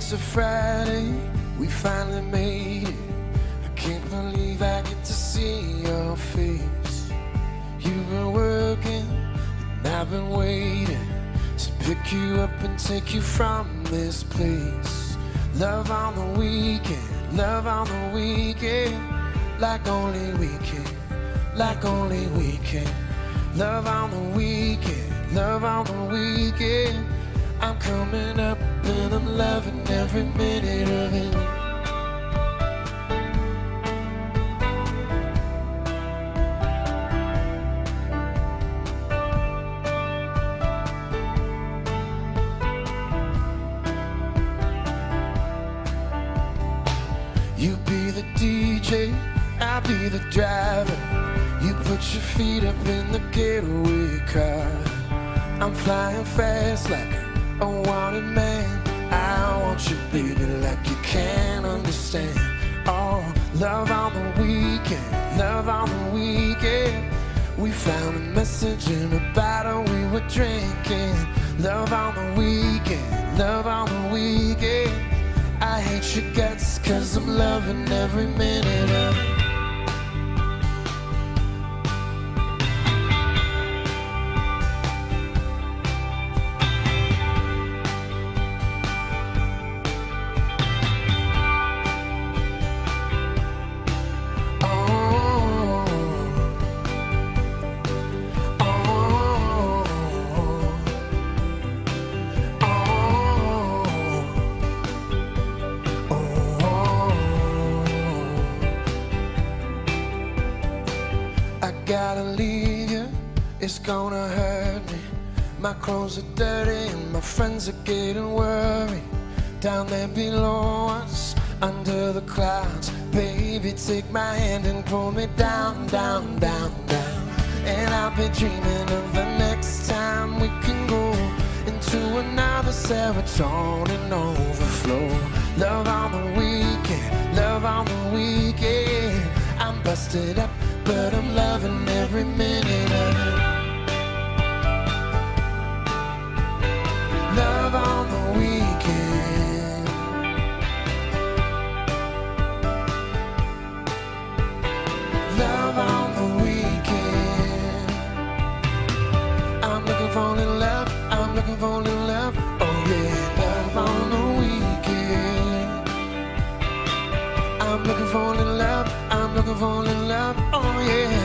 Friday, we finally made it. I can't believe I get to see your face. You've been working, and I've been waiting to pick you up and take you from this place. Love on the weekend, love on the weekend, like only we can, like only we can. Love on the weekend, love on the weekend. I'm coming up and I'm loving every minute of it. You be the DJ, I'll be the driver. You put your feet up in the getaway car. I'm flying fast like a wanted man. I want you, baby, like you can't understand. Oh, love on the weekend, love on the weekend. We found a message in a bottle we were drinking. Love on the weekend, love on the weekend. I hate your guts cause I'm loving every minute gotta leave you, it's gonna hurt me. My clothes are dirty and my friends are getting worried. Down there below us, under the clouds, baby, take my hand and pull me down, down, down, down. And I'll be dreaming of the next time we can go into another serotonin overflow. Love on the weekend, love on the weekend. I'm busted up, but I'm loving every minute of it. Love on the weekend. Love on the weekend. I'm looking for in love. I'm looking for in love. Oh yeah, love on the weekend. I'm looking for in for in love. Oh yeah.